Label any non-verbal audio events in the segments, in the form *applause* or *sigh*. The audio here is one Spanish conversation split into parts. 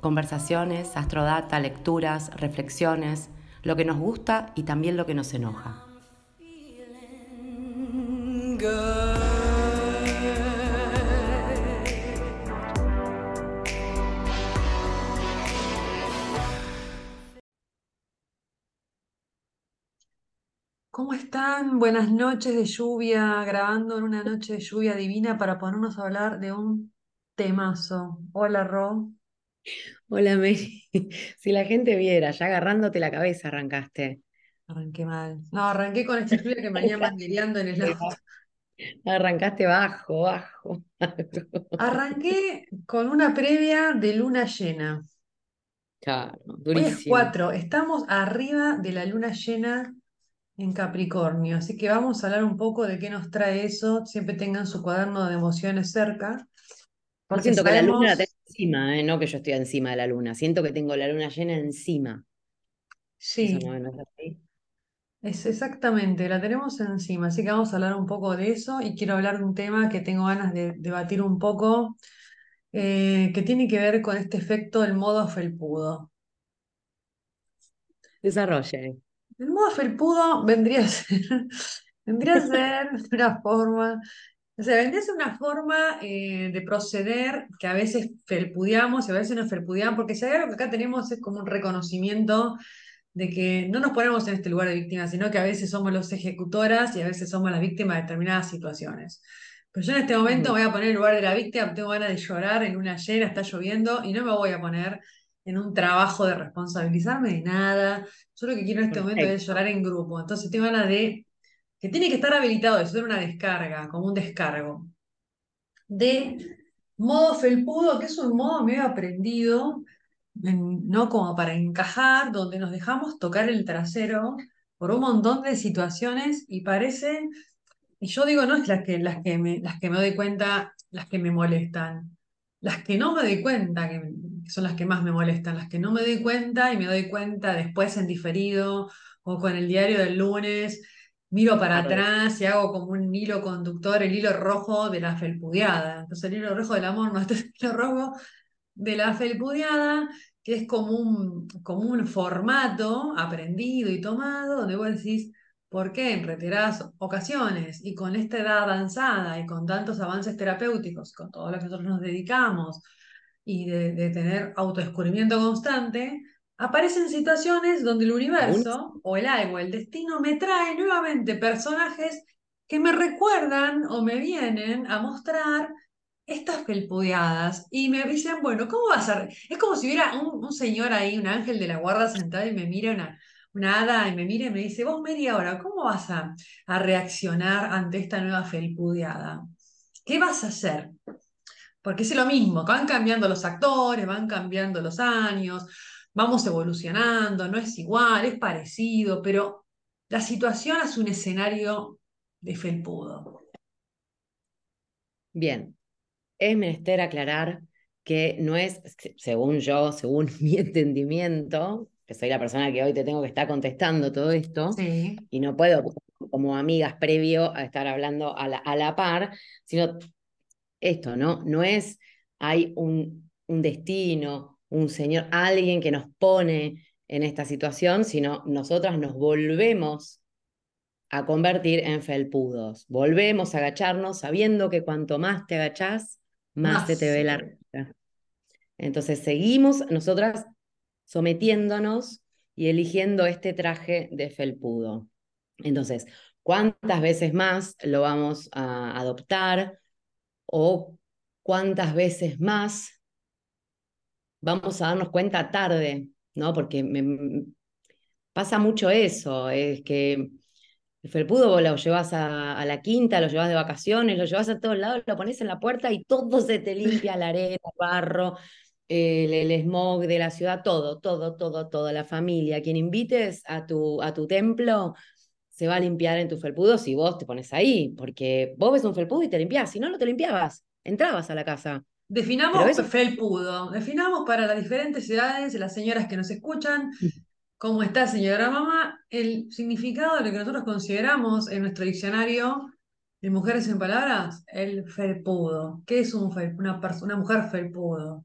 Conversaciones, astrodata, lecturas, reflexiones, lo que nos gusta y también lo que nos enoja. ¿Cómo están? Buenas noches de lluvia, grabando en una noche de lluvia divina para ponernos a hablar de un temazo. Hola, Ro. Hola, Mary. *laughs* Si la gente viera, ya agarrándote la cabeza arrancaste. Arranqué mal. No, arranqué con esta lluvia que me venía *laughs* manguereando en el auto. Arrancaste bajo, bajo. Arranqué con una previa de luna llena. Claro, Hoy es durísimo. cuatro, estamos arriba de la luna llena en Capricornio, así que vamos a hablar un poco de qué nos trae eso. Siempre tengan su cuaderno de emociones cerca, porque siento que la luna la encima, ¿eh? No que yo estoy encima de la luna. Siento que tengo la luna llena encima. Eso no, sí, no es así. es exactamente, la tenemos encima, así que vamos a hablar un poco de eso y quiero hablar de un tema que tengo ganas de debatir un poco, eh, que tiene que ver con este efecto del modo felpudo. Desarrolle. El modo felpudo vendría a ser, *laughs* vendría a ser una forma, o sea, vendría a ser una forma eh, de proceder que a veces felpudeamos y a veces no felpudeamos, porque si hay algo que acá tenemos es como un reconocimiento de que no nos ponemos en este lugar de víctima, sino que a veces somos los ejecutoras y a veces somos las víctimas de determinadas situaciones. Pero yo en este momento me voy a poner en el lugar de la víctima, tengo ganas de llorar en una llena, está lloviendo y no me voy a poner en un trabajo de responsabilizarme de nada. Yo lo que quiero en este momento es llorar en grupo. Entonces tengo ganas de, que tiene que estar habilitado eso, hacer una descarga, como un descargo, de modo felpudo, que es un modo medio aprendido, en- no como para encajar, donde nos dejamos tocar el trasero por un montón de situaciones y parece, y yo digo, no es las que, las que me, las que me doy cuenta, las que me molestan, las que no me doy cuenta, que son las que más me molestan, las que no me doy cuenta y me doy cuenta después en diferido o con el diario del lunes. Miro para atrás y hago como un hilo conductor, el hilo rojo de la felpudeada. Entonces el hilo rojo del amor no, es *laughs* el hilo rojo de la felpudeada, que es como un, como un formato aprendido y tomado, donde vos decís, ¿por qué en reiteradas ocasiones y con esta edad avanzada y con tantos avances terapéuticos, con todo lo que nosotros nos dedicamos y de, de tener autodescubrimiento constante, aparecen situaciones donde el universo o el algo, el destino me trae nuevamente personajes que me recuerdan o me vienen a mostrar estas felpudeadas y me dicen, bueno, ¿cómo vas a...? re-?" Es como si hubiera un, un señor ahí, un ángel de la guarda sentado y me mira una, una hada y me mira y me dice, vos Mary, ahora, ¿cómo vas a, a reaccionar ante esta nueva felpudeada? ¿Qué vas a hacer? Porque es lo mismo, van cambiando los actores, van cambiando los años, vamos evolucionando, no es igual, es parecido, pero la situación es un escenario de felpudo. Bien. Es menester aclarar que no es, según yo, según *laughs* mi entendimiento, que soy la persona que hoy te tengo que estar contestando todo esto, Sí, y no puedo, como amigas, previo a estar hablando a la, a la par, sino esto, ¿no? No es, hay un, un destino, un señor, alguien que nos pone en esta situación, sino nosotras nos volvemos a convertir en felpudos. Volvemos a agacharnos sabiendo que cuanto más te agachás, más se más te se ve te la ve. raya. Entonces seguimos nosotras sometiéndonos y eligiendo este traje de felpudo. Entonces, ¿cuántas veces más lo vamos a adoptar o cuántas veces más vamos a darnos cuenta tarde, ¿no? Porque me, pasa mucho eso, es que el felpudo vos lo llevas a, a la quinta, lo llevas de vacaciones, lo llevas a todos lados, lo pones en la puerta y todo se te limpia, la arena, el barro, el, smog de la ciudad, todo, todo, todo, todo, la familia, quien invites a tu, a tu templo, se va a limpiar en tu felpudo si vos te pones ahí, porque vos ves un felpudo y te limpiás, si no, no te limpiabas, entrabas a la casa. Definamos eso- felpudo. Definamos para las diferentes edades, las señoras que nos escuchan, cómo está señora mamá, el significado de lo que nosotros consideramos en nuestro diccionario de mujeres en palabras, el felpudo. ¿Qué es un fel- una, mujer felpudo?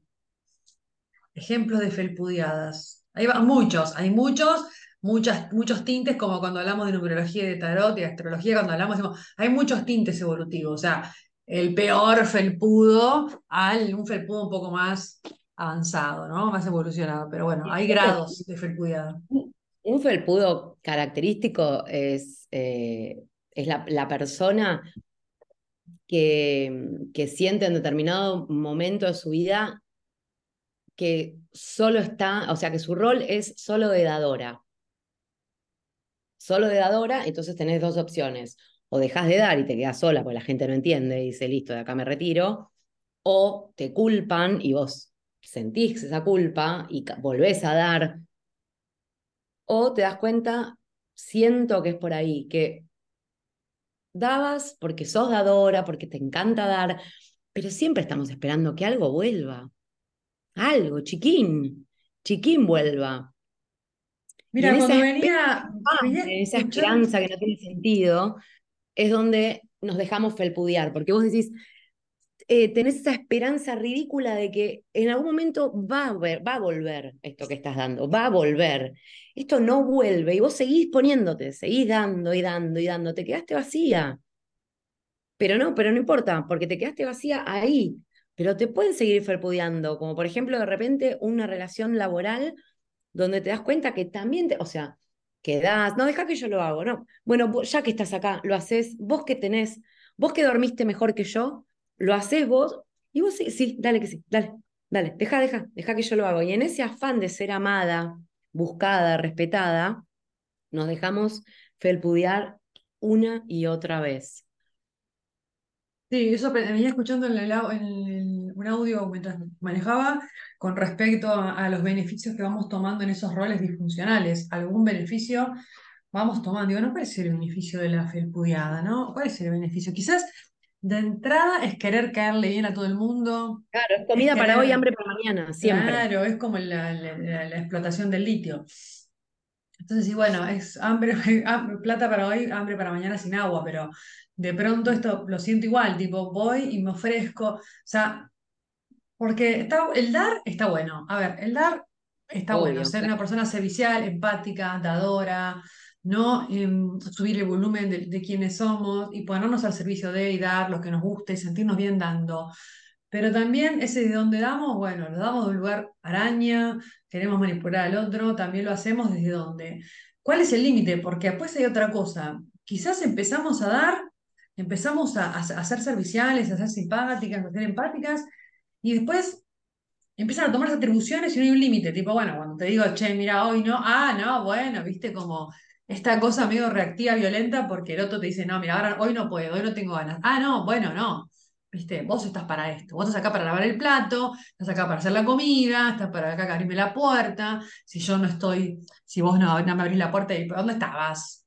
Ejemplos de felpudeadas. Hay va- muchos, hay muchos, muchas, muchos tintes, como cuando hablamos de numerología y de tarot y de astrología, cuando hablamos, decimos, hay muchos tintes evolutivos. O sea, el peor felpudo al un felpudo un poco más avanzado, ¿no? Más evolucionado. Pero bueno, hay grados de felpudeada. Un felpudo característico es, eh, es la, la persona que, que siente en determinado momento de su vida que solo está, o sea, que su rol es solo de dadora. Solo de dadora, entonces tenés dos opciones. O dejas de dar y te quedas sola porque la gente no entiende y dice, listo, de acá me retiro. O te culpan y vos sentís esa culpa y volvés a dar. O te das cuenta, siento que es por ahí, que dabas porque sos dadora, porque te encanta dar, pero siempre estamos esperando que algo vuelva. Algo, chiquín, chiquín vuelva. Mira, cuando esa venía, venía En esa esperanza que no tiene sentido, es donde nos dejamos felpudear, porque vos decís, eh, tenés esa esperanza ridícula de que en algún momento va a, va a volver esto que estás dando, va a volver. Esto no vuelve y vos seguís poniéndote, seguís dando y dando y dando, te quedaste vacía. Pero no, pero no importa, porque te quedaste vacía ahí. Pero te pueden seguir felpudeando, como por ejemplo de repente una relación laboral donde te das cuenta que también, te, o sea, que das, no, deja que yo lo hago, no. Bueno, ya que estás acá, lo haces, vos que tenés, vos que dormiste mejor que yo, lo haces vos, y vos sí, sí, dale que sí, dale, dale, deja, deja, deja que yo lo hago. Y en ese afán de ser amada, buscada, respetada, nos dejamos felpudear una y otra vez. Sí, eso venía escuchando en, el en el- un audio mientras manejaba con respecto a, a los beneficios que vamos tomando en esos roles disfuncionales. Algún beneficio vamos tomando. Digo, no cuál es el beneficio de la felpudeada, ¿no? ¿Cuál es el beneficio? Quizás de entrada es querer caerle bien a todo el mundo. Claro, es comida Es para hoy, hambre para mañana, siempre. Claro, es como la, la- la- la explotación del litio. Entonces, sí, bueno, es hambre, *laughs* ham- plata para hoy, hambre para mañana sin agua, pero de pronto esto lo siento igual, tipo, voy y me ofrezco, o sea, porque está, el dar está bueno. A ver, el dar está bueno, Obvio, ser claro. una persona servicial, empática, dadora, no Em, subir el volumen de, de quienes somos y ponernos al servicio de y dar lo que nos guste y sentirnos bien dando. Pero también ese de donde damos, bueno, lo damos de un lugar araña, queremos manipular al otro, también lo hacemos desde donde. ¿Cuál es el límite? Porque después hay otra cosa. Quizás empezamos a dar, empezamos a, a- a ser serviciales, a ser simpáticas, a ser empáticas, y después empiezan a tomarse atribuciones y no hay un límite. Tipo, bueno, cuando te digo, che, mira, hoy no, ah, no, bueno, viste como esta cosa medio reactiva, violenta, porque el otro te dice, no, mira, ahora hoy no puedo, hoy no tengo ganas. Ah, no, bueno, no. Viste, vos estás para esto, vos estás acá para lavar el plato, estás acá para hacer la comida, estás para acá para abrirme la puerta. Si yo no estoy, si vos no, no me abrís la puerta, ¿dónde estabas?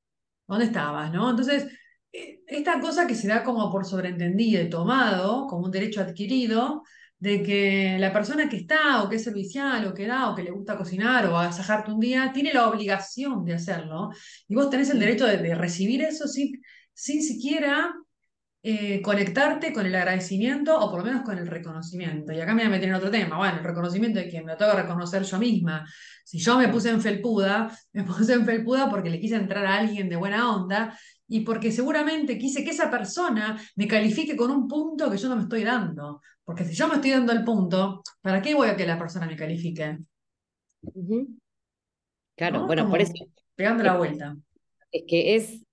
¿Dónde estabas? ¿No? Entonces, eh, esta cosa que se da como por sobreentendido y tomado como un derecho adquirido, de que la persona que está, o que es servicial, o que da, o que le gusta cocinar, o agasajarte un día, tiene la obligación de hacerlo, y vos tenés el derecho de, de recibir eso sin, sin siquiera eh, conectarte con el agradecimiento o por lo menos con el reconocimiento. Y acá me voy a meter en otro tema. Bueno, el reconocimiento de quien me lo tengo que reconocer yo misma. Si yo me puse en felpuda, me *laughs* puse en felpuda porque le quise entrar a alguien de buena onda y porque seguramente quise que esa persona me califique con un punto que yo no me estoy dando. Porque si yo me estoy dando el punto, ¿para qué voy a que la persona me califique? Claro, ¿No? bueno, por eso Pegando la vuelta. es que es,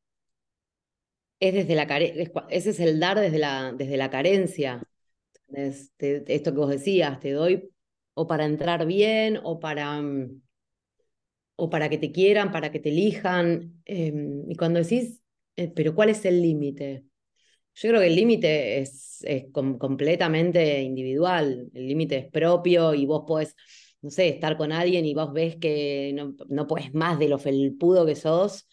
es desde la care- es cua- ese es el dar desde la, desde la carencia. Esto que vos decías, te doy o para entrar bien o para, mm, o para que te quieran, para que te elijan. em, y cuando decís, eh, pero ¿cuál es el límite? Yo creo que el límite es, completamente individual, el límite es propio y vos podés, no sé, estar con alguien y vos ves que no, no puedes más de lo felpudo que sos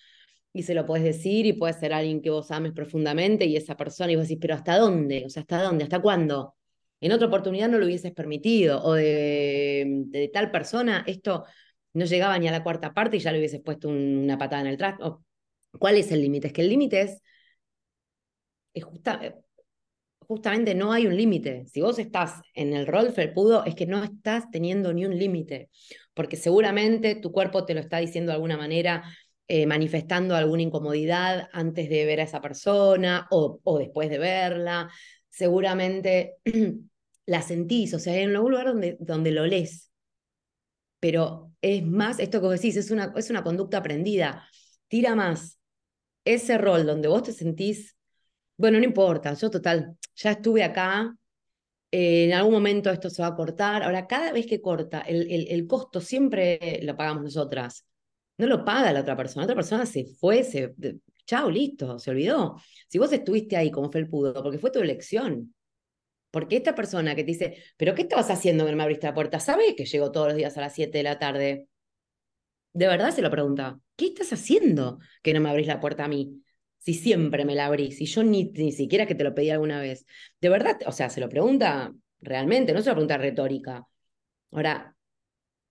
y se lo puedes decir y puede ser alguien que vos ames profundamente y esa persona y vos decís, pero ¿hasta dónde? O sea, ¿hasta dónde? ¿Hasta cuándo? En otra oportunidad no lo hubieses permitido o de, de tal persona esto no llegaba ni a la cuarta parte y ya le hubieses puesto una patada en el trasto. ¿Cuál es el límite? Es que el límite es justamente no hay un límite. Si vos estás en el rol felpudo, es que no estás teniendo ni un límite, porque seguramente tu cuerpo te lo está diciendo de alguna manera, eh, manifestando alguna incomodidad antes de ver a esa persona o, después de verla. Seguramente *clears throat* la sentís, o sea, en algún lugar donde, donde lo lees. Pero es más, esto que vos decís, es una, es una conducta aprendida. Tira más ese rol donde vos te sentís bueno, no importa, yo total, ya estuve acá, eh, en algún momento esto se va a cortar. Ahora, cada vez que corta, el, el, costo siempre lo pagamos nosotras. No lo paga la otra persona. La otra persona se fue, se. Chao, listo, se olvidó. Si vos estuviste ahí como felpudo, porque fue tu elección. Porque esta persona que te dice, ¿pero qué estabas haciendo que no me abriste la puerta? ¿Sabes que llego todos los días a las 7 de la tarde? De verdad se lo pregunta, ¿qué estás haciendo que no me abrís la puerta a mí? si siempre me la abrís, si yo ni, ni siquiera que te lo pedí alguna vez. De verdad, o sea, se lo pregunta realmente, no es una pregunta retórica. Ahora,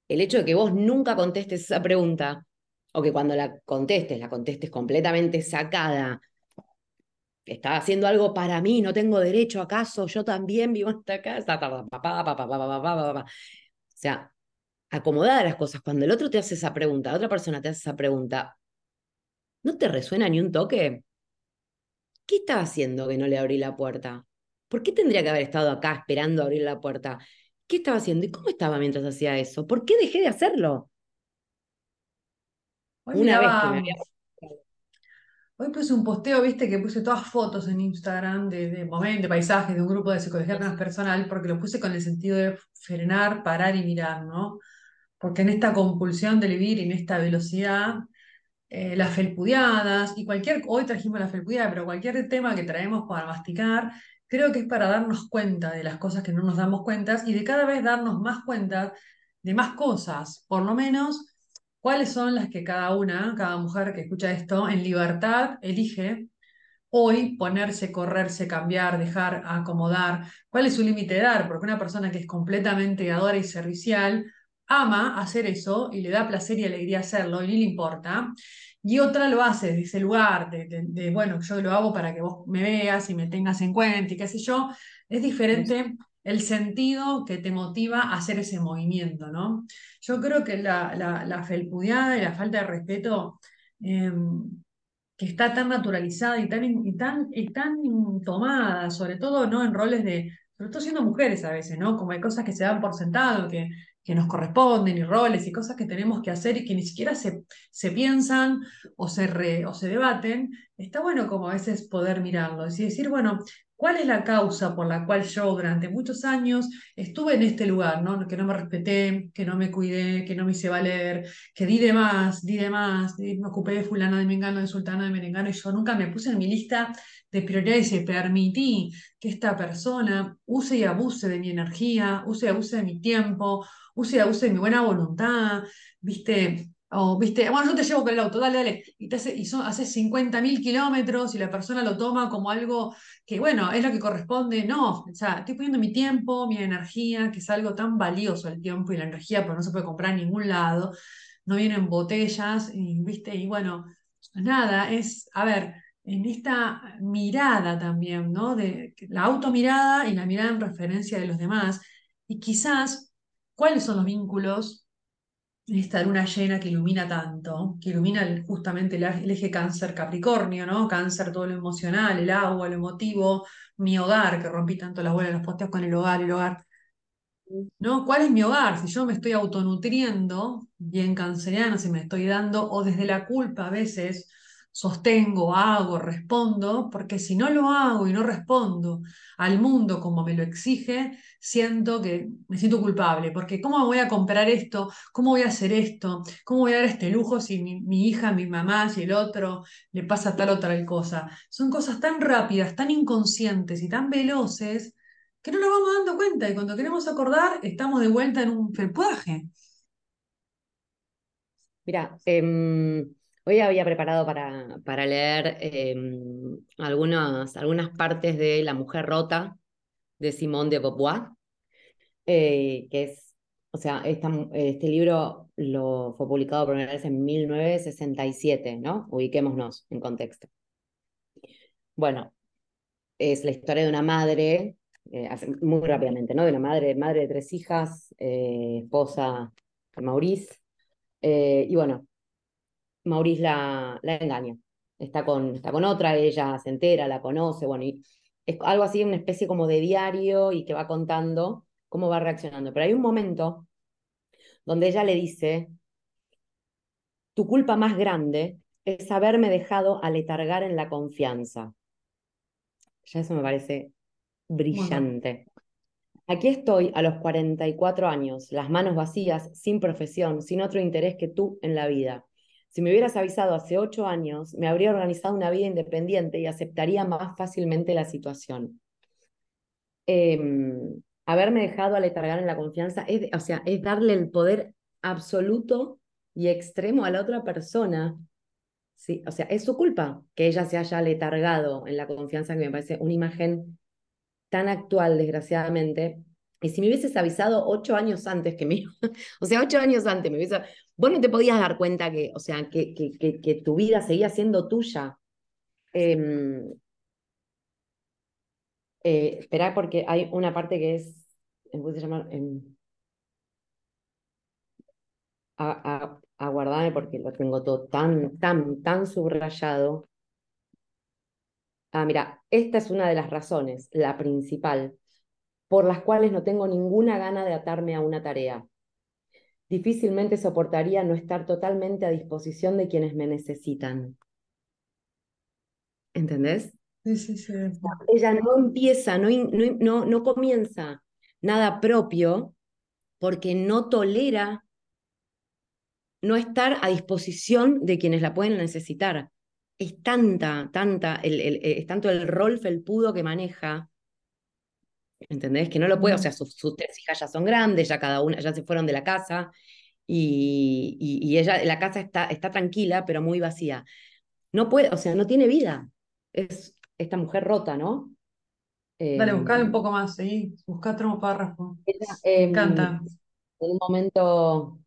el hecho de que vos nunca contestes esa pregunta, o que cuando la contestes, la contestes completamente sacada, estaba haciendo algo para mí, no tengo derecho, ¿acaso yo también vivo en esta casa? O sea, acomodada las cosas. Cuando el otro te hace esa pregunta, la otra persona te hace esa pregunta, ¿No te resuena ni un toque? ¿Qué estaba haciendo que no le abrí la puerta? ¿Por qué tendría que haber estado acá esperando abrir la puerta? ¿Qué estaba haciendo y cómo estaba mientras hacía eso? ¿Por qué dejé de hacerlo? Hoy Una vez que me había... Hoy puse un posteo, viste, que puse todas fotos en Instagram de, de momentos, de paisajes, de un grupo de psicología personal, porque lo puse con el sentido de frenar, parar y mirar, ¿no? Porque en esta compulsión de vivir y en esta velocidad, eh, las felpudiadas y cualquier, hoy trajimos la felpudiada, pero cualquier tema que traemos para masticar, creo que es para darnos cuenta de las cosas que no nos damos cuenta y de cada vez darnos más cuenta de más cosas, por lo menos cuáles son las que cada una, cada mujer que escucha esto, en libertad elige hoy ponerse, correrse, cambiar, dejar, acomodar, cuál es su límite de dar, porque una persona que es completamente dadora y servicial, ama hacer eso y le da placer y alegría hacerlo y ni le importa. Y otra lo hace desde ese lugar de, bueno, yo lo hago para que vos me veas y me tengas en cuenta y qué sé yo. Es diferente el sentido que te motiva a hacer ese movimiento, ¿no? Yo creo que la, la, felpudeada y la falta de respeto em, que está tan naturalizada y tan, y tan, y tan tomada, sobre todo ¿no? en roles de, sobre todo siendo mujeres a veces, ¿no? Como hay cosas que se dan por sentado, que que nos corresponden y roles y cosas que tenemos que hacer y que ni siquiera se, se piensan o se, o se debaten, está bueno como a veces poder mirarlo y decir, bueno, ¿cuál es la causa por la cual yo durante muchos años estuve en este lugar, ¿no? que no me respeté, que no me cuidé, que no me hice valer, que di de más, di de más, me ocupé de fulana de Mengano, de sultana de Merengano y yo nunca me puse en mi lista de prioridades y permití que esta persona use y abuse de mi energía, use y abuse de mi tiempo, use y abuse de mi buena voluntad, ¿viste? O, viste, bueno, yo te llevo con el auto, dale, dale, y, te hace, y son, haces 50.000 kilómetros y la persona lo toma como algo que, bueno, es lo que corresponde. No, o sea, estoy poniendo mi tiempo, mi energía, que es algo tan valioso el tiempo y la energía, porque no se puede comprar en ningún lado, no vienen botellas, y, viste, y bueno, nada, es, a ver, en esta mirada también, ¿no? De la automirada y la mirada en referencia de los demás, y quizás cuáles son los vínculos esta luna llena que ilumina tanto, que ilumina justamente el, eje cáncer Capricornio, ¿no? Cáncer, todo lo emocional, el agua, lo emotivo, mi hogar, que rompí tanto la bola de los posteos con el hogar, el hogar. ¿No? ¿Cuál es mi hogar? Si yo me estoy autonutriendo, bien canceriana, si me estoy dando, o desde la culpa a veces, sostengo, hago, respondo, porque si no lo hago y no respondo al mundo como me lo exige, siento que me siento culpable, porque ¿cómo voy a comprar esto? ¿Cómo voy a hacer esto? ¿Cómo voy a dar este lujo si mi, mi hija, mi mamá, si el otro le pasa tal o tal cosa? Son cosas tan rápidas, tan inconscientes y tan veloces que no nos vamos dando cuenta y cuando queremos acordar estamos de vuelta en un felpuaje. Mira, em, hoy había preparado para, para leer em, algunas, algunas partes de La mujer rota de Simone de Beauvoir, eh, que es, o sea, este libro lo fue publicado por primera vez en 1967, ¿no? Ubiquémonos en contexto. Bueno, es la historia de una madre, eh, muy rápidamente, ¿no? De una madre, madre de tres hijas, eh, esposa de Maurice, y bueno, Maurice la, la engaña. Está con, está con otra, ella se entera, la conoce, bueno, y es algo así, una especie como de diario y que va contando cómo va reaccionando. Pero hay un momento donde ella le dice, tu culpa más grande es haberme dejado aletargar en la confianza. Ya eso me parece brillante. Aquí estoy a los 44 años, las manos vacías, sin profesión, sin otro interés que tú en la vida. Si me hubieras avisado hace ocho años, me habría organizado una vida independiente y aceptaría más fácilmente la situación. Em, haberme dejado aletargar en la confianza, es, o sea, es darle el poder absoluto y extremo a la otra persona. Sí, o sea, es su culpa que ella se haya letargado en la confianza, que me parece una imagen tan actual, desgraciadamente. Y si me hubieses avisado ocho años antes que me, *laughs* o sea, ocho años antes me hubiese, vos no te podías dar cuenta que, o sea, que, que, que, tu vida seguía siendo tuya. Eh, eh, esperá porque hay una parte que es, ¿cómo se llama? Eh, a, aguardarme porque lo tengo todo tan, tan, tan subrayado. Ah, mira, esta es una de las razones, la principal, por las cuales no tengo ninguna gana de atarme a una tarea. Difícilmente soportaría no estar totalmente a disposición de quienes me necesitan. ¿Entendés? Sí, sí, sí. Ella no empieza, no, no, no comienza nada propio porque no tolera no estar a disposición de quienes la pueden necesitar es tanta, tanta, el, el, eh, es tanto el rol felpudo que maneja, ¿entendés? Que no lo puede, o sea, sus, tres hijas ya son grandes, ya cada una, ya se fueron de la casa, y, y, ella, la casa está, está tranquila, pero muy vacía. No puede, o sea, no tiene vida. Es esta mujer rota, ¿no? Dale, buscale un em, poco más, sí, busca otro párrafo. Em, encanta. En un momento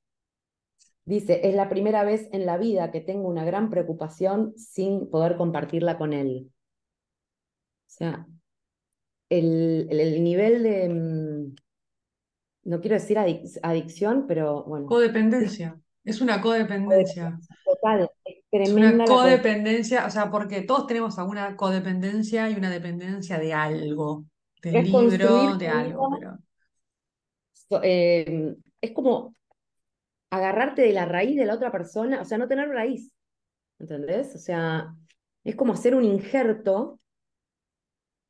Dice, es la primera vez en la vida que tengo una gran preocupación sin poder compartirla con él. O sea, el, el, nivel de, mm, no quiero decir adicción, pero bueno. Codependencia. Es una codependencia. Total, es tremenda. una codependencia, o sea, porque todos tenemos alguna codependencia y una dependencia de algo, del libro, de algo. Pero... Eh, es como agarrarte de la raíz de la otra persona, o sea, no tener raíz, ¿entendés? O sea, es como hacer un injerto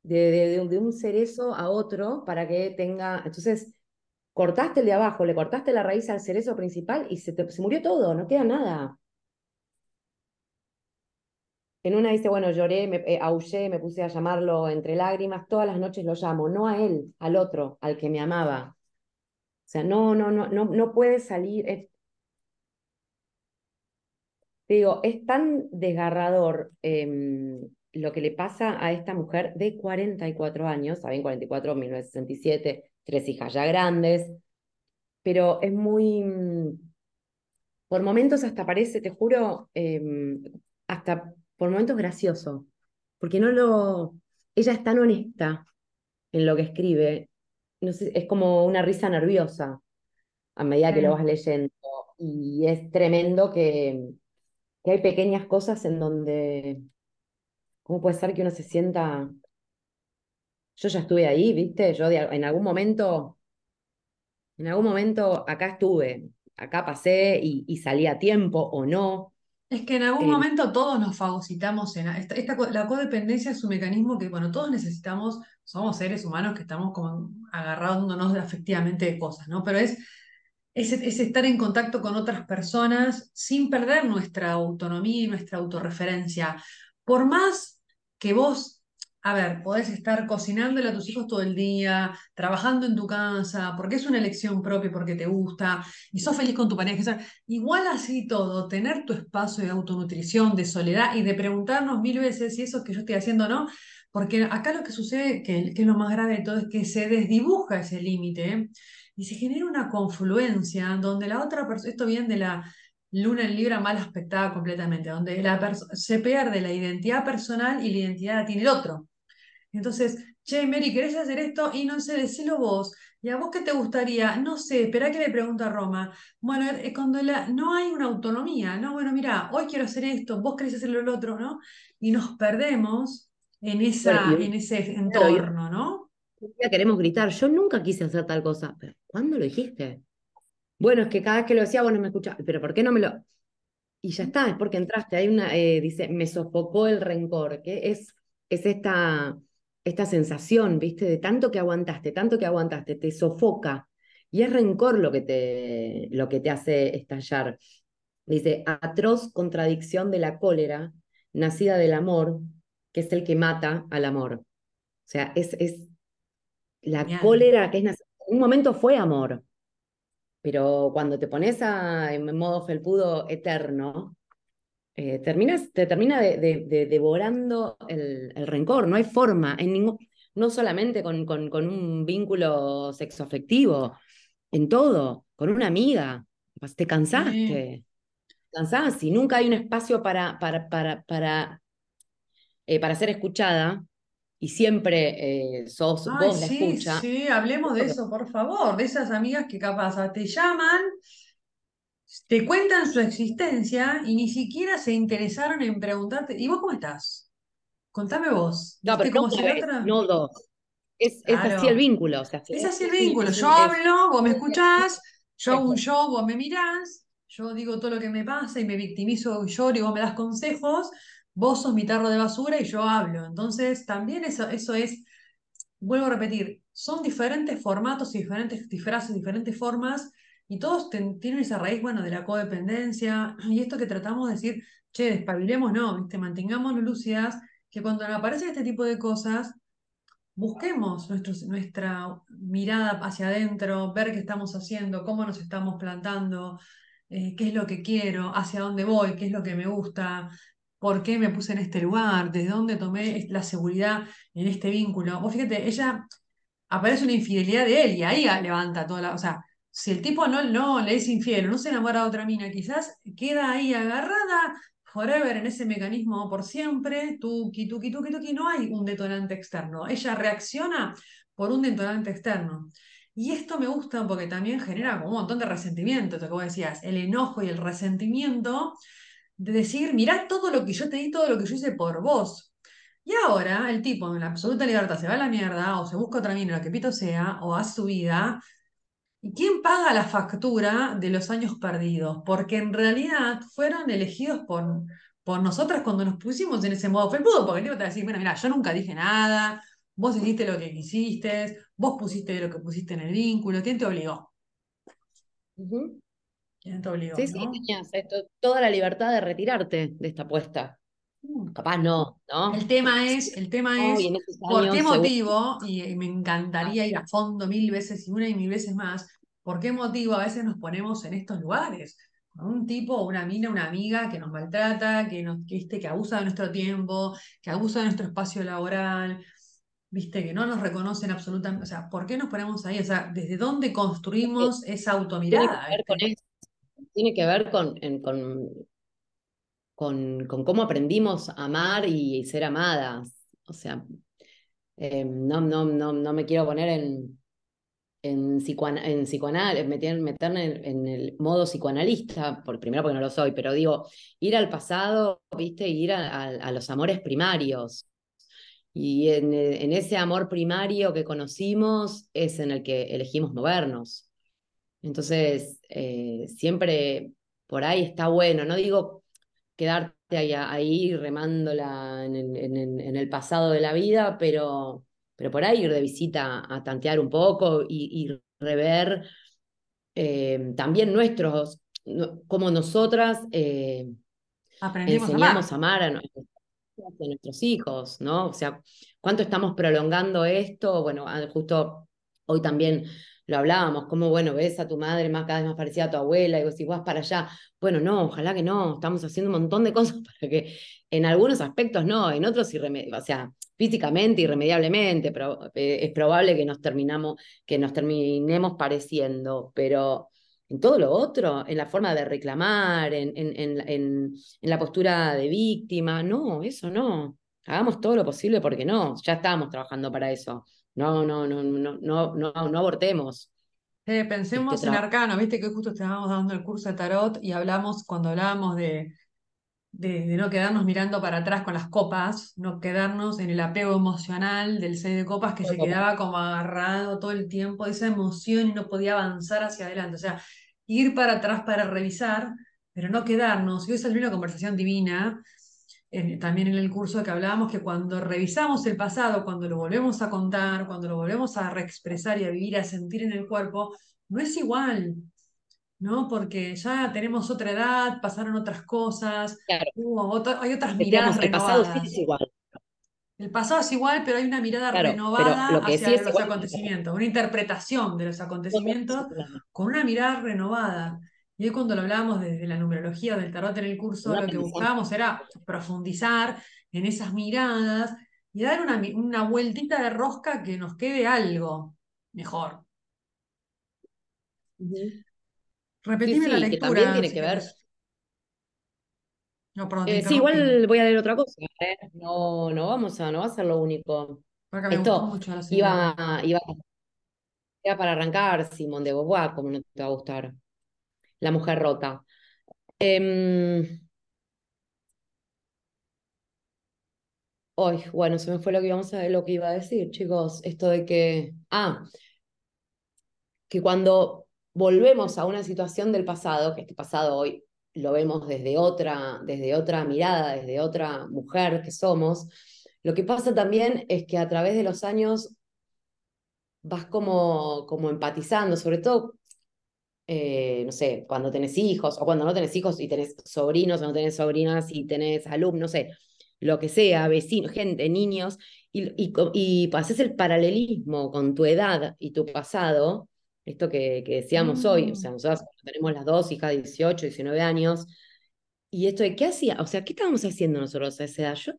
de, de, un cerezo a otro para que tenga, entonces, cortaste el de abajo, le cortaste la raíz al cerezo principal y se, te, se murió todo, no queda nada. En una dice, bueno, lloré, me eh, aullé, me puse a llamarlo entre lágrimas, todas las noches lo llamo, no a él, al otro, al que me amaba. O sea, no, no, no, no, no puede salir, digo, es tan desgarrador em, lo que le pasa a esta mujer de 44 años, saben, 44, 1967, tres hijas ya grandes, pero es muy, mm, por momentos hasta parece, te juro, em, hasta por momentos gracioso, porque no lo, ella es tan honesta en lo que escribe, no sé, es como una risa nerviosa a medida que lo vas leyendo, y es tremendo que que hay pequeñas cosas en donde, ¿cómo puede ser que uno se sienta, yo ya estuve ahí, viste, yo en algún momento, en algún momento acá estuve, acá pasé y, salí a tiempo o no, Es que en algún Eh, momento todos nos fagocitamos en esta, la codependencia es un mecanismo que, bueno, todos necesitamos, somos seres humanos que estamos como agarrándonos afectivamente de cosas, ¿no? Pero es, es, es estar en contacto con otras personas sin perder nuestra autonomía y nuestra autorreferencia. Por más que vos, a ver, podés estar cocinándole a tus hijos todo el día, trabajando en tu casa, porque es una elección propia, porque te gusta, y sos feliz con tu pareja, Igual así todo, tener tu espacio de autonutrición, de soledad y de preguntarnos mil veces si eso que yo estoy haciendo o no, porque acá lo que sucede, que, que es lo más grave de todo, es que se desdibuja ese límite ¿eh? y se genera una confluencia donde la otra persona, esto viene de la luna en Libra mal aspectada completamente, donde la se pierde la identidad personal y la identidad la tiene el otro. Entonces, che, Mary, ¿querés hacer esto? Y no sé, decilo vos. ¿Y a vos qué te gustaría? No sé, espera que le pregunte a Roma. Bueno, es cuando la- no hay una autonomía, ¿no? Bueno, mira, hoy quiero hacer esto, vos querés hacer lo otro, ¿no? Y nos perdemos en esa, en ese claro, entorno, ¿no? día queremos gritar, yo nunca quise hacer tal cosa, pero ¿cuándo lo dijiste? Bueno, es que cada vez que lo decía, bueno, me escuchaba, pero ¿por qué no me lo...? Y ya está, es porque entraste. Hay una, eh, dice, me sofocó el rencor, que es, es esta, esta sensación, ¿viste? De tanto que aguantaste, tanto que aguantaste, te sofoca. Y es rencor lo que te, lo que te hace estallar. Dice, atroz contradicción de la cólera, nacida del amor, que es el que mata al amor. O sea, es, es la cólera que es nac- en un momento fue amor, pero cuando te pones a, en modo felpudo eterno, eh, terminas, te termina de, de- de devorando el, el rencor, no hay forma, en ningún, no solamente con, con, con un vínculo sexoafectivo, en todo, con una amiga, pues te Sí. cansaste, cansás y nunca hay un espacio para, para, para, para, eh, para ser escuchada y siempre eh, sos Ay, vos la sí, escucha. sí, hablemos de eso, por favor, de esas amigas que capaz te llaman, te cuentan su existencia y ni siquiera se interesaron en preguntarte, ¿y vos cómo estás? Contame vos, No, pero la vez, otra... no dos. Es, es así el vínculo, o sea, es así el vínculo. Yo hablo, vos me escuchás, yo hago un show, vos me mirás, yo digo todo lo que me pasa y me victimizo lloro y vos me das consejos, vos sos mi tarro de basura y yo hablo. Entonces, también eso, eso es, vuelvo a repetir, son diferentes formatos y diferentes disfraces, diferentes formas, y todos tienen esa raíz, bueno, de la codependencia, y esto que tratamos de decir, che, despabilemos, no, ¿viste? Mantengámonos lúcidas, que cuando aparecen este tipo de cosas, busquemos nuestros- nuestra mirada hacia adentro, ver qué estamos haciendo, cómo nos estamos plantando, eh, qué es lo que quiero, hacia dónde voy, qué es lo que me gusta, por qué me puse en este lugar, desde dónde tomé la seguridad en este vínculo. Vos fíjate, ella aparece una infidelidad de él y ahí levanta toda la... O sea, si el tipo no, le es infiel no se enamora de otra mina, quizás queda ahí agarrada forever en ese mecanismo por siempre, tuki, tuki, tuki, tuki, no hay un detonante externo. Ella reacciona por un detonante externo. Y esto me gusta porque también genera como un montón de resentimiento, esto que decías, el enojo y el resentimiento de decir, mirá todo lo que yo te di, todo lo que yo hice por vos. Y ahora el tipo en la absoluta libertad se va a la mierda o se busca otra mina, lo que pito sea, o hace su vida. ¿Y quién paga la factura de los años perdidos? Porque en realidad fueron elegidos por, por nosotras cuando nos pusimos en ese modo felpudo, porque el tipo te va a decir, bueno, mira, yo nunca dije nada, vos hiciste lo que quisiste, vos pusiste lo que pusiste en el vínculo, ¿quién te obligó? Ujú. ¿Quién te obligó, Sí, sí, tenías esto, toda la libertad de retirarte de esta apuesta. Mm. Capaz no, El ¿no? tema Sí, es, el tema es por qué seguro. motivo, y me encantaría ir a fondo mil veces y una y mil veces más, por qué motivo a veces nos ponemos en estos lugares. Un tipo, una mina, una amiga que nos maltrata, que nos, que, viste, que abusa de nuestro tiempo, que abusa de nuestro espacio laboral, viste, que no nos reconocen absolutamente. O sea, ¿por qué nos ponemos ahí? O sea, ¿desde dónde construimos esa automirada, ver con eso, tiene que ver con, con, con, cómo aprendimos a amar y ser amadas. O sea, eh, no, no, no, no me quiero poner en, en, psicoana- en psicoanal, meter- meterme en, el modo psicoanalista, por, primero porque no lo soy, pero digo, ir al pasado, ¿viste? Ir a, a- los amores primarios. Y en, en ese amor primario que conocimos es en el que elegimos movernos. Entonces, eh, siempre por ahí está bueno, no digo quedarte ahí, ahí remándola en el, en, el, pasado de la vida, pero, pero por ahí ir de visita a tantear un poco y, rever eh, también nuestros, como nosotras eh, enseñamos a amar, a, nuestros hijos, ¿no? O sea, ¿cuánto estamos prolongando esto? Bueno, ah, justo hoy también lo hablábamos, como bueno, ves a tu madre más cada vez más parecida a tu abuela, y vos si vas para allá, bueno, no, ojalá que no, estamos haciendo un montón de cosas *laughs* para que en algunos aspectos no, en otros o sea, físicamente, irremediablemente, pero eh, es probable que nos terminamos, que nos terminemos pareciendo, pero en todo lo otro, en la forma de reclamar, en, en, en, en la postura de víctima, no, eso no. Hagamos todo lo posible porque no, ya estamos trabajando para eso. No, no, no, no, no, no, no abortemos. Eh, pensemos este en arcano, viste que justo estábamos dando el curso de tarot y hablamos, cuando hablábamos de, de, no quedarnos mirando para atrás con las copas, no quedarnos en el apego emocional del seis de copas que se quedaba como agarrado todo el tiempo, esa emoción y no podía avanzar hacia adelante. O sea, ir para atrás para revisar, pero no quedarnos. Y hoy salió una conversación divina, también en el curso que hablábamos, que cuando revisamos el pasado, cuando lo volvemos a contar, cuando lo volvemos a reexpresar y a vivir, a sentir en el cuerpo, no es igual. ¿no? Porque ya tenemos otra edad, pasaron otras cosas, hay otras miradas el pasado sí es igual. El pasado es igual, pero hay una mirada renovada hacia los acontecimientos, una interpretación de los acontecimientos con una mirada renovada. Y hoy cuando lo hablábamos desde la numerología del tarot en el curso, lo que buscábamos era profundizar en esas miradas y dar una, una vueltita de rosca que nos quede algo mejor. Repetime la lectura. Que también tiene que ver. No, perdón, eh, sí, igual voy a leer otra cosa. ¿eh? No, no vamos a, no va a ser lo único. Esto iba, iba, iba, para arrancar Simón de Beauvoir, como no te va a gustar. La mujer rota. Hoy, bueno, se me fue lo que íbamos iba a decir, chicos. Esto de que. Ah, que cuando volvemos a una situación del pasado, que este pasado hoy lo vemos desde otra, desde otra mirada, desde otra mujer que somos, lo que pasa también es que a través de los años vas como, como empatizando, sobre todo, eh, no sé, cuando tenés hijos o cuando no tenés hijos y tenés sobrinos o no tenés sobrinas y tenés alumnos, no sé, lo que sea, vecinos, gente, niños, y, y, y haces el paralelismo con tu edad y tu pasado, esto que, decíamos hoy, o sea, mm. nosotros tenemos las dos hijas de 18, 19 años, y esto de qué hacía, o sea, ¿qué estábamos haciendo nosotros a esa edad? Yo,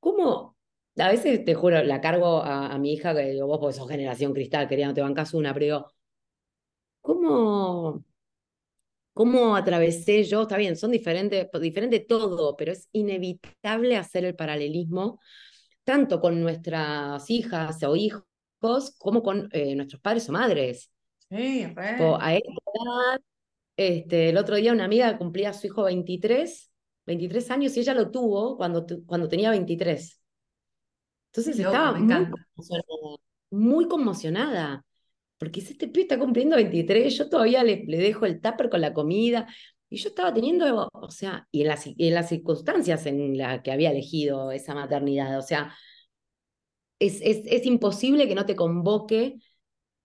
¿cómo? A veces te juro, la cargo a, mi hija, que digo, vos porque sos generación cristal, quería no te bancas una, pero digo, ¿cómo, cómo atravesé yo? Está bien, son diferentes, diferente todo, pero es inevitable hacer el paralelismo, tanto con nuestras hijas o hijos, como con eh, nuestros padres o madres. Sí, a esa edad, este, el otro día una amiga cumplía a su hijo 23, 23 años y ella lo tuvo cuando, cuando tenía 23. Entonces estaba muy conmocionada, muy conmocionada, porque si este pibe está cumpliendo 23, yo todavía le, le dejo el tupper con la comida, y yo estaba teniendo, o sea, y en las, en las circunstancias en las que había elegido esa maternidad, o sea, es, es, es imposible que no te convoque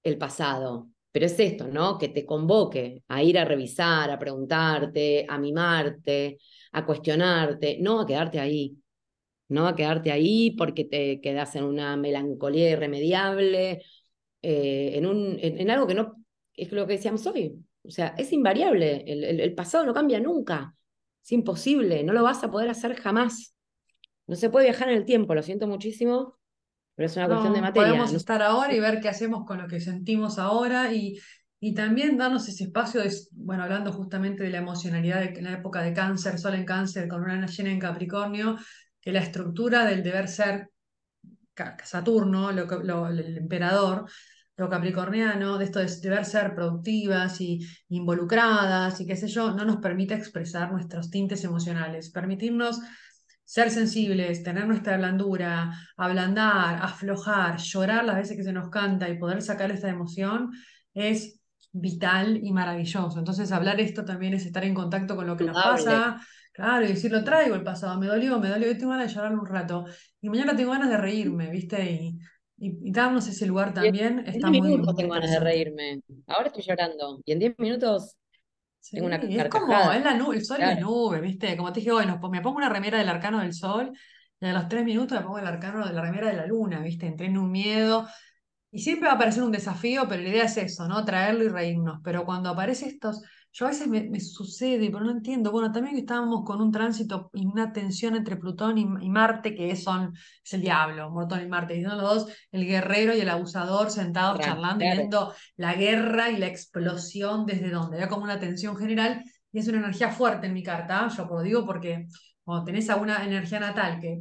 el pasado. Pero es esto, ¿no? Que te convoque a ir a revisar, a preguntarte, a mimarte, a cuestionarte, no a quedarte ahí, no a quedarte ahí porque te quedas en una melancolía irremediable, eh, en, un, en, algo que no, es lo que decíamos hoy, o sea, es invariable, el, el pasado no cambia nunca, es imposible, no lo vas a poder hacer jamás. No se puede viajar en el tiempo, lo siento muchísimo, pero es una cuestión de materia. Podemos estar ahora y ver qué hacemos con lo que sentimos ahora y, y también darnos ese espacio, de, bueno, hablando justamente de la emocionalidad en la época de cáncer, sol en cáncer, con una llena en Capricornio, que la estructura del deber ser Saturno, lo, el emperador, lo capricorniano, de esto de deber ser productivas y involucradas y qué sé yo, no nos permite expresar nuestros tintes emocionales, permitirnos ser sensibles, tener nuestra blandura, ablandar, aflojar, llorar las veces que se nos canta y poder sacar esta emoción es vital y maravilloso. Entonces, hablar esto también es estar en contacto con lo que nos pasa, Claro, y decir, lo traigo el pasado, me dolió, me dolió, y tengo ganas de llorar un rato. Y mañana tengo ganas de reírme, ¿viste? Y, y, y darnos ese lugar Y también en está 10 muy, minutos tengo ganas de reírme. Ahora estoy llorando. Y en 10 minutos tengo una Sí, es como, carcajada. es la nube, el sol y las Claro. nubes, ¿viste? Como te dije, bueno, pues me pongo una remera del arcano del sol y a los tres minutos me pongo el arcano de la remera de la luna, ¿viste? Entré en un miedo y siempre va a aparecer un desafío, pero la idea es eso, ¿no? Traerlo y reírnos. Pero cuando aparece estos, yo a veces me, me sucede, pero no entiendo. Bueno, también estábamos con un tránsito y una tensión entre Plutón y, y Marte, que son, es el diablo, Plutón y Marte, y son los dos, el guerrero y el abusador, sentados charlando viendo la guerra y la explosión desde donde, había como una tensión general, y es una energía fuerte en mi carta, yo lo digo porque cuando tenés alguna energía natal que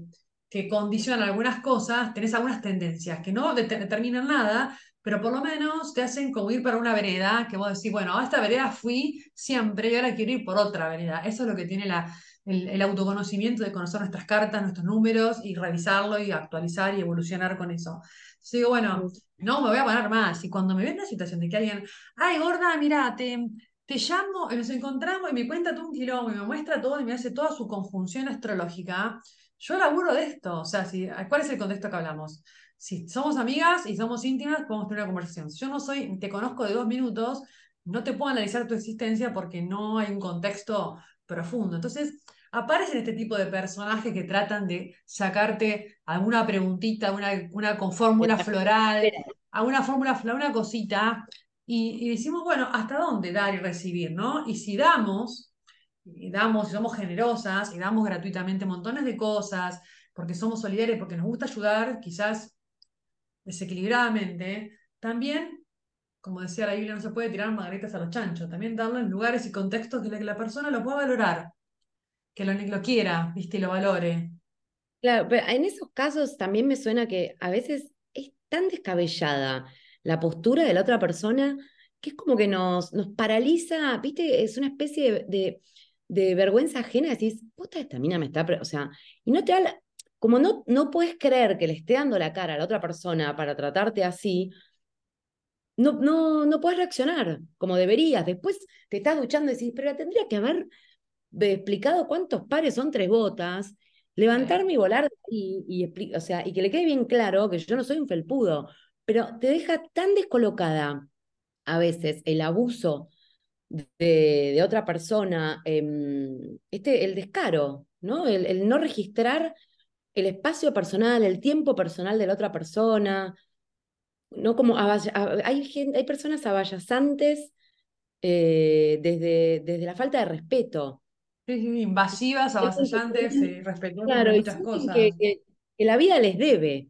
que condicionan algunas cosas, tenés algunas tendencias que no det- determinan nada, pero por lo menos te hacen como ir para una vereda, que vos decís, bueno, a esta vereda fui siempre y ahora quiero ir por otra vereda. Eso es lo que tiene la, el, el autoconocimiento de conocer nuestras cartas, nuestros números y revisarlo y actualizar y evolucionar con eso. Entonces digo, bueno, no me voy a parar más. Y cuando me ven en una situación de que alguien, ay, gorda, mira, te, te llamo, y nos encontramos y me cuenta todo un quilombo y me muestra todo y me hace toda su conjunción astrológica. Yo laburo de esto, o sea, si, ¿cuál es el contexto que hablamos? Si somos amigas y somos íntimas, podemos tener una conversación. Si yo no soy, te conozco de dos minutos, no te puedo analizar tu existencia porque no hay un contexto profundo. Entonces, aparecen este tipo de personajes que tratan de sacarte alguna preguntita, una, una con fórmula floral, alguna fórmula floral, una cosita, y, y decimos, bueno, ¿hasta dónde dar y recibir, no? Y si damos y damos, y somos generosas y damos gratuitamente montones de cosas, porque somos solidarios, porque nos gusta ayudar, quizás desequilibradamente, también, como decía la Biblia, no se puede tirar margaritas a los chanchos, también darlo en lugares y contextos que la, que la persona lo pueda valorar, que lo, lo quiera, ¿viste? Y lo valore. Claro, pero en esos casos también me suena que a veces es tan descabellada la postura de la otra persona que es como que nos, nos paraliza, ¿viste? Es una especie de, de, vergüenza ajena, decís, puta, esta mina me está, pre-", o sea, y no te da la- como no, no puedes creer que le esté dando la cara a la otra persona para tratarte así, no, no, no puedes reaccionar como deberías. Después te estás duchando y decís, pero tendría que haber explicado cuántos pares son tres botas, levantarme y volar y, y, o sea, y que le quede bien claro que yo no soy un felpudo, pero te deja tan descolocada a veces el abuso de, de otra persona, em, este, el descaro, ¿no? El, el no registrar el espacio personal, el tiempo personal de la otra persona, ¿no? Como hay gente, hay personas abayazantes eh, desde, desde la falta de respeto. sí, sí, invasivas, avasallantes, respetuosas de claro, muchas cosas. que- que la vida les debe,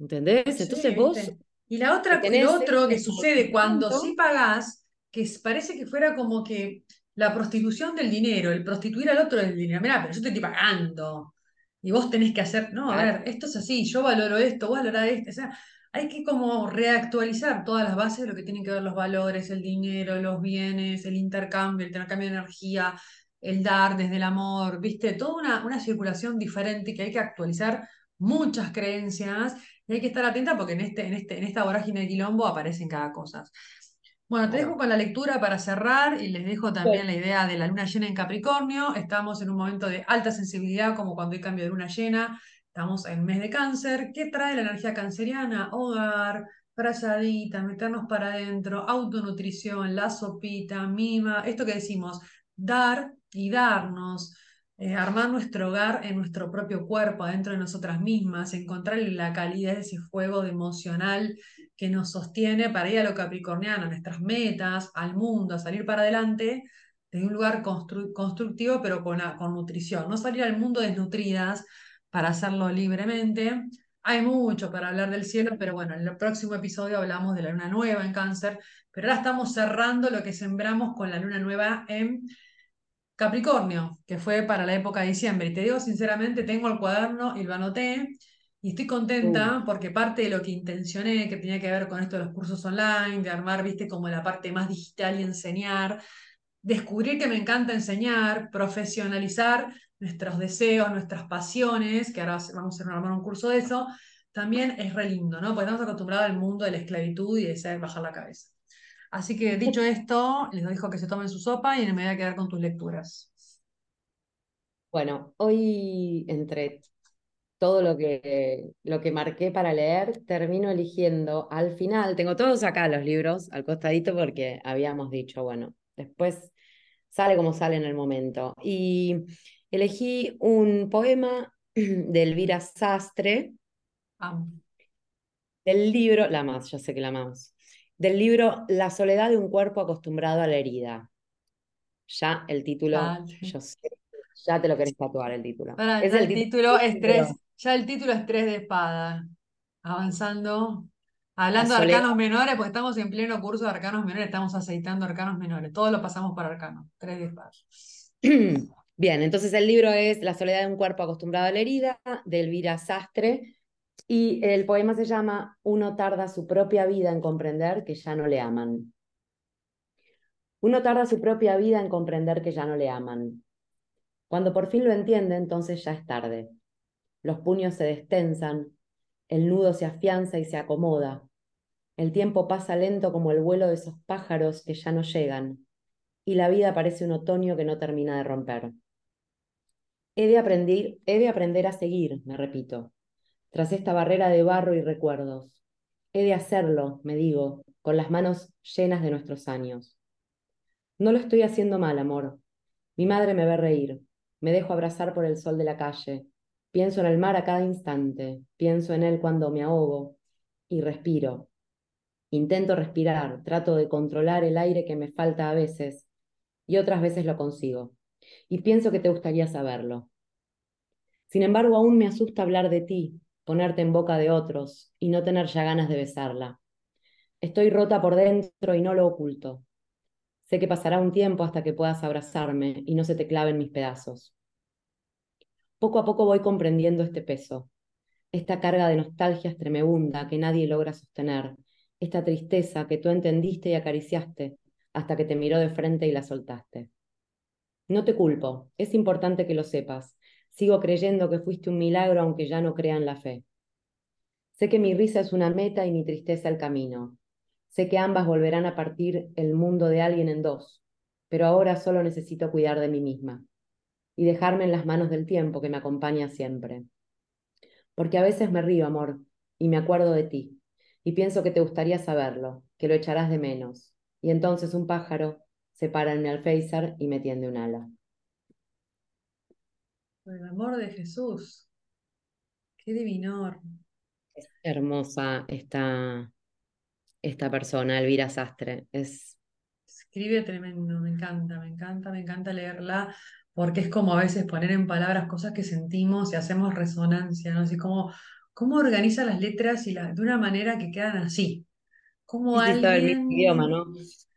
¿entendés? Sí, Entonces vos. Y la otra, tenés otro que sucede cuando sí pagás, que parece que fuera como que la prostitución del dinero, el prostituir al otro del dinero. Mirá, pero yo te estoy pagando. Y vos tenés que hacer, no, a ver, esto es así, yo valoro esto, vos valorás esto. O sea, hay que como reactualizar todas las bases de lo que tienen que ver los valores, el dinero, los bienes, el intercambio, el intercambio de energía, el dar desde el amor, ¿viste? Toda una, una circulación diferente que hay que actualizar muchas creencias y hay que estar atenta porque en, este, en, este, en esta vorágine de quilombo aparecen cada cosa. Bueno, te dejo con la lectura para cerrar y les dejo también la idea de la luna llena en Capricornio. Estamos en un momento de alta sensibilidad, como cuando hay cambio de luna llena. Estamos en mes de cáncer. ¿Qué trae la energía canceriana? Hogar, frazadita, meternos para adentro, autonutrición, la sopita, mima, esto que decimos, dar y darnos eh, armar nuestro hogar en nuestro propio cuerpo, adentro de nosotras mismas, encontrar la calidad de ese fuego emocional que nos sostiene para ir a lo capricorniano, a nuestras metas, al mundo, a salir para adelante desde un lugar constru- constructivo, pero con, con nutrición. No salir al mundo desnutridas para hacerlo libremente. Hay mucho para hablar del cielo, pero bueno, en el próximo episodio hablamos de la luna nueva en cáncer, pero ahora estamos cerrando lo que sembramos con la luna nueva en Capricornio, que fue para la época de diciembre. Y te digo sinceramente, tengo el cuaderno y lo anoté y estoy uh, contenta porque parte de lo que intencioné, que tenía que ver con esto de los cursos online, de armar, viste, como la parte más digital y enseñar, descubrir que me encanta enseñar, profesionalizar nuestros deseos, nuestras pasiones, que ahora vamos a armar un curso de eso, también es re lindo, ¿no? Porque estamos acostumbrados al mundo de la esclavitud y de saber bajar la cabeza. Así que dicho esto, les dejo que se tomen su sopa y me voy a quedar con tus lecturas. Bueno, hoy entre todo lo que, lo que marqué para leer, termino eligiendo al final, tengo todos acá los libros al costadito porque habíamos dicho, bueno, después sale como sale en el momento. Y elegí un poema *clears throat* de Elvira Sastre, del libro, la más, ya sé que la más, del libro La soledad de un cuerpo acostumbrado a la herida. Ya el título, yo sé, ya te lo querés tatuar el título. es el, título, es ya el título es tres de espada. Avanzando, hablando de arcanos menores, pues estamos en pleno curso de arcanos menores, estamos aceitando arcanos menores. Todo lo pasamos para arcanos, tres de espada. *clears throat* Bien, entonces el libro es La soledad de un cuerpo acostumbrado a la herida, de Elvira Sastre, y el poema se llama Uno tarda su propia vida en comprender que ya no le aman. Uno tarda su propia vida en comprender que ya no le aman. Cuando por fin lo entiende, entonces ya es tarde. Los puños se destensan, el nudo se afianza y se acomoda. El tiempo pasa lento como el vuelo de esos pájaros que ya no llegan, y la vida parece un otoño que no termina de romper. He de aprender, he de aprender a seguir, me repito, tras esta barrera de barro y recuerdos. He de hacerlo, me digo, con las manos llenas de nuestros años. No lo estoy haciendo mal, amor. Mi madre me ve reír. Me dejo abrazar por el sol de la calle. Pienso en el mar a cada instante. Pienso en él cuando me ahogo. Y respiro. Intento respirar. Trato de controlar el aire que me falta a veces. Y otras veces lo consigo. Y pienso que te gustaría saberlo. Sin embargo, aún me asusta hablar de ti, ponerte en boca de otros y no tener ya ganas de besarla. Estoy rota por dentro y no lo oculto. Sé que pasará un tiempo hasta que puedas abrazarme y no se te claven mis pedazos. Poco a poco voy comprendiendo este peso, esta carga de nostalgia estremebunda que nadie logra sostener, esta tristeza que tú entendiste y acariciaste hasta que te miró de frente y la soltaste. No te culpo, es importante que lo sepas. Sigo creyendo que fuiste un milagro aunque ya no crea en la fe. Sé que mi risa es una meta y mi tristeza el camino, Sé que ambas volverán a partir el mundo de alguien en dos, pero ahora solo necesito cuidar de mí misma y dejarme en las manos del tiempo que me acompaña siempre. Porque a veces me río, amor, y me acuerdo de ti, y pienso que te gustaría saberlo, que lo echarás de menos, y entonces un pájaro se para en mi alféizar y me tiende un ala. Por el amor de Jesús, qué divinor. Es hermosa esta, esta persona, Elvira Sastre. Es... Escribe tremendo, me encanta, me encanta, me encanta leerla, porque es como a veces poner en palabras cosas que sentimos y hacemos resonancia, ¿no? Así como, cómo organiza las letras y de una manera que quedan así. Como alguien... el mismo idioma, ¿no?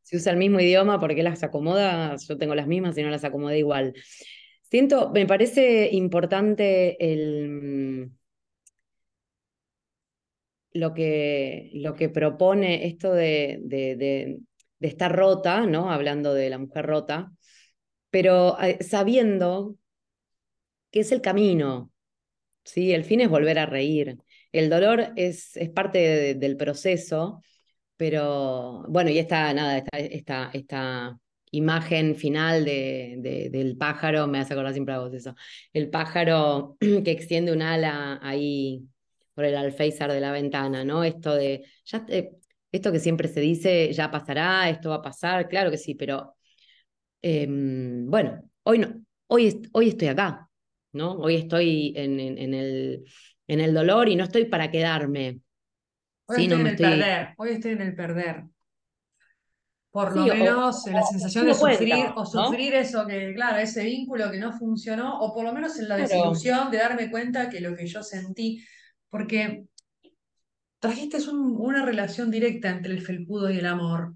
Si usa el mismo idioma, porque las acomoda? Yo tengo las mismas y no las acomoda igual. Siento, me parece importante el lo que, lo que propone esto de, de, estar rota, ¿no? Hablando de la mujer rota, pero eh, sabiendo que es el camino, ¿sí? El fin es volver a reír. El dolor es, es parte del proceso, pero bueno, y esta, nada, esta, esta, esta imagen final de, del pájaro, me hace acordar siempre a vos eso, el pájaro *clears throat* que extiende un ala ahí por el alféizar de la ventana, ¿no? Esto de, ya, esto que siempre se dice, ya pasará, esto va a pasar, claro que sí, pero em, bueno, hoy no, hoy, hoy estoy acá, ¿no? Hoy estoy en, en, el, en el dolor y no estoy para quedarme. Hoy estoy en el perder, hoy estoy en el perder. Por lo menos la sensación de sufrir o sufrir eso que, claro, ese vínculo que no funcionó, o por lo menos en la desilusión de darme cuenta que lo que yo sentí porque trajiste una relación directa entre el felpudo y el amor.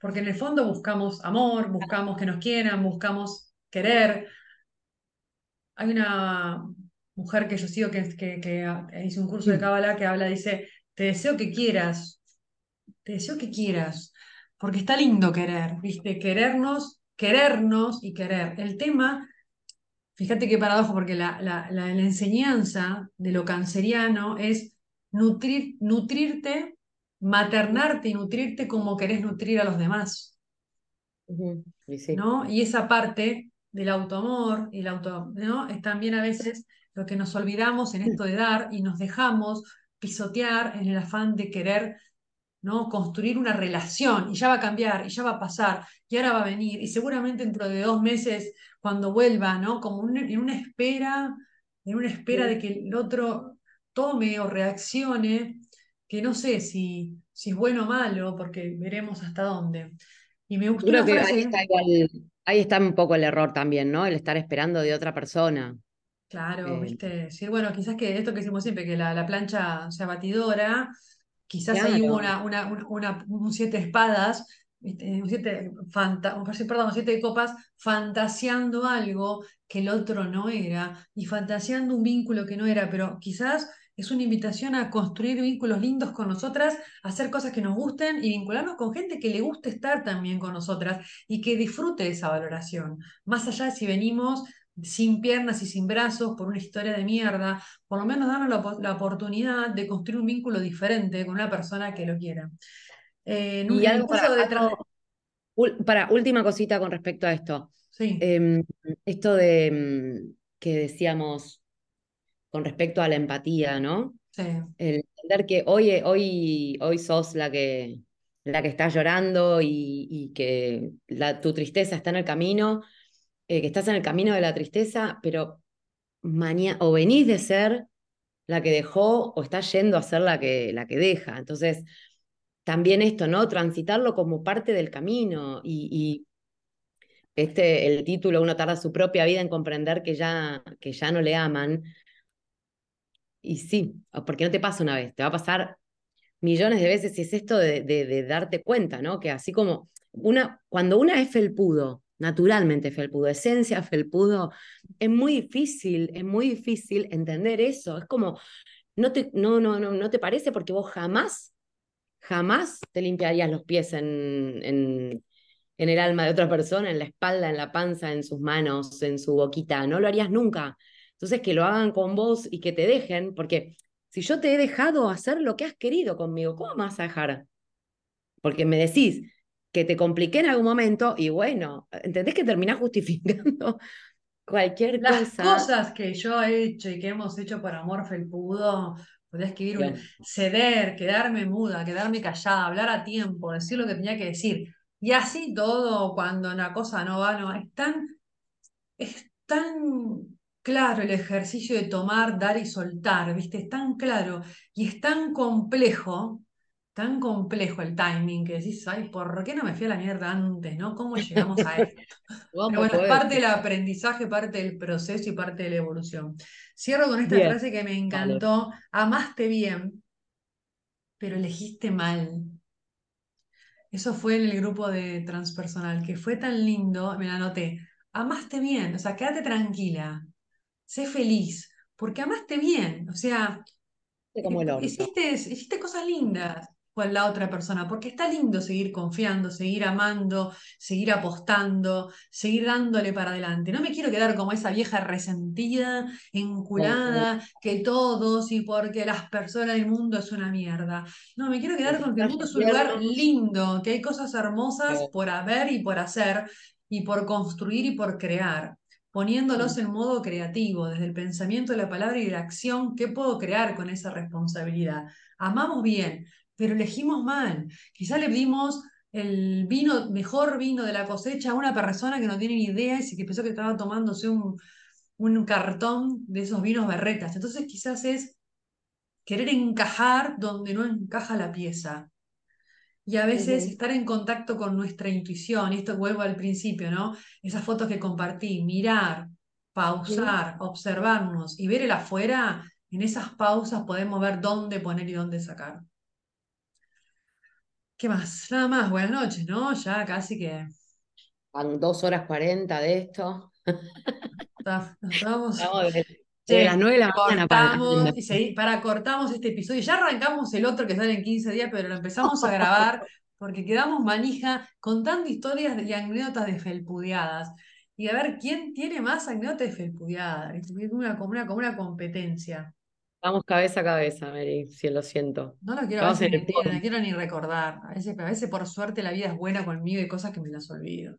Porque en el fondo buscamos amor, buscamos que nos quieran, buscamos querer. Hay una mujer que yo sigo que, que, que hizo un curso de Kabbalah que habla, dice, te deseo que quieras, te deseo que quieras, porque está lindo querer, ¿viste? Querernos, querernos y querer. El tema Fíjate qué paradojo, porque la, la, enseñanza de lo canceriano es nutrir, nutrirte, maternarte y nutrirte como querés nutrir a los demás. ¿no? Y esa parte del autoamor y el auto, ¿no? Es también a veces lo que nos olvidamos en esto de dar y nos dejamos pisotear en el afán de querer ¿no? construir una relación y ya va a cambiar y ya va a pasar y ahora va a venir y seguramente dentro de dos meses cuando vuelva, ¿no? como en una espera, en una espera de que el otro tome o reaccione, que no sé si, si es bueno o malo, porque veremos hasta dónde. Y me gustó ahí, está un poco el error también, ¿no? El estar esperando de otra persona. Claro, eh, viste. Sí, bueno, quizás que esto que decimos siempre, que la, la plancha sea batidora, quizás hay una, una, una, un siete espadas, un siete, fanta, perdón, siete de copas, fantaseando algo que el otro no era, y fantaseando un vínculo que no era, pero quizás es una invitación a construir vínculos lindos con nosotras, a hacer cosas que nos gusten y vincularnos con gente que le guste estar también con nosotras y que disfrute esa valoración. Más allá de si venimos sin piernas y sin brazos por una historia de mierda, por lo menos darnos la, oportunidad de construir un vínculo diferente con una persona que lo quiera. Eh, y algo para, última cosita con respecto a esto. Sí. Em, esto de mm, que decíamos con respecto a la empatía, ¿no? Sí. El entender que hoy, hoy, hoy sos la que, la que está llorando y, que la, tu tristeza está en el camino, eh, que estás en el camino de la tristeza, pero o venís de ser la que dejó o estás yendo a ser la que, la que deja. Entonces, también esto, ¿no? Transitarlo como parte del camino y, y este, el título, uno tarda su propia vida en comprender que ya, que ya no le aman, y sí, porque no te pasa una vez, te va a pasar millones de veces y es esto de, de, darte cuenta, ¿no? Que así como una, cuando una es felpudo, naturalmente felpudo, esencia felpudo, es muy difícil, es muy difícil entender eso. Es como, no te, no, no, no, no te parece porque vos jamás, jamás te limpiarías los pies en, en, en el alma de otra persona, en la espalda, en la panza, en sus manos, en su boquita, no lo harías nunca. Entonces, que lo hagan con vos y que te dejen, porque si yo te he dejado hacer lo que has querido conmigo, ¿cómo vas a dejar? Porque me decís que te compliqué en algún momento y bueno, ¿entendés que terminás justificando *laughs* cualquier cosa? Las cosas que yo he hecho y que hemos hecho por amor felpudo, podía escribir un ceder, quedarme muda, quedarme callada, hablar a tiempo, decir lo que tenía que decir. Y así todo, cuando una cosa no va, no, es tan, es tan claro el ejercicio de tomar, dar y soltar, ¿viste? Es tan claro y es tan complejo, tan complejo el timing que decís, ay, ¿por qué no me fui a la mierda antes, no? ¿Cómo llegamos a esto? *laughs* Pero bueno, es parte del aprendizaje, parte del proceso y parte de la evolución. Cierro con esta frase que me encantó, amaste bien, pero elegiste mal. Eso fue en el grupo de transpersonal, que fue tan lindo, me la anoté. Amaste bien, o sea, quédate tranquila sé feliz, porque amaste bien, o sea, como el hiciste, hiciste cosas lindas con la otra persona, porque está lindo seguir confiando, seguir amando, seguir apostando, seguir dándole para adelante. No me quiero quedar como esa vieja resentida, enculada, que todos y porque las personas del mundo es una mierda. No, me quiero quedar con que el mundo es un lugar lindo, que hay cosas hermosas por haber y por hacer y por construir y por crear poniéndolos en modo creativo, desde el pensamiento de la palabra y de la acción, ¿qué puedo crear con esa responsabilidad? Amamos bien, pero elegimos mal. Quizá le dimos el vino, mejor vino de la cosecha a una persona que no tiene ni idea y que pensó que estaba tomándose un, un cartón de esos vinos berretas. Entonces quizás es querer encajar donde no encaja la pieza. Y a veces estar en contacto con nuestra intuición, y esto vuelvo al principio, ¿no? Esas fotos que compartí, mirar, pausar, observarnos y ver el afuera, en esas pausas podemos ver dónde poner y dónde sacar. ¿Qué más? Nada más, buenas noches, ¿no? Ya casi que. Van dos horas cuarenta de esto. Estamos las 9 de la mañana para, para cortamos este episodio. Ya arrancamos el otro que sale en 15 días, pero lo empezamos a grabar porque quedamos manija contando historias y anécdotas de felpudeadas. Y a ver quién tiene más anécdotas de felpudeadas. Es una, como, una, como una competencia. Vamos cabeza a cabeza, Mary, si lo siento. No lo quiero, no quiero ni recordar. A veces, a veces, por suerte, la vida es buena conmigo y cosas que me las olvido.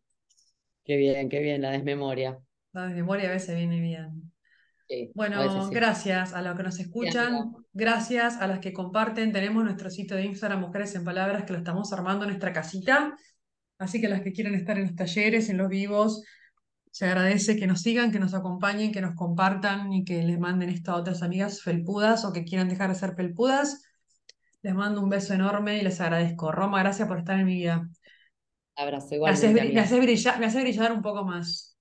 Qué bien, qué bien, la desmemoria. de memoria a veces viene bien. Sí, a Bueno, sí. gracias a los que nos escuchan, gracias a las que comparten. Tenemos nuestro sitio de Instagram, Mujeres en Palabras, que lo estamos armando en nuestra casita. Así que las que quieren estar en los talleres, en los vivos, se agradece que nos sigan, que nos acompañen, que nos compartan y que les manden esto a otras amigas felpudas o que quieran dejar de ser felpudas. Les mando un beso enorme y les agradezco. Roma, gracias por estar en mi vida. Abrazo Me bri- me brillar, me haces brillar un poco más.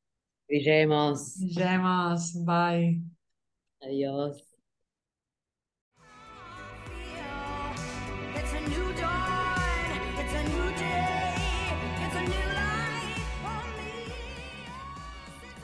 Brillemos. Llamas, bye. Adiós.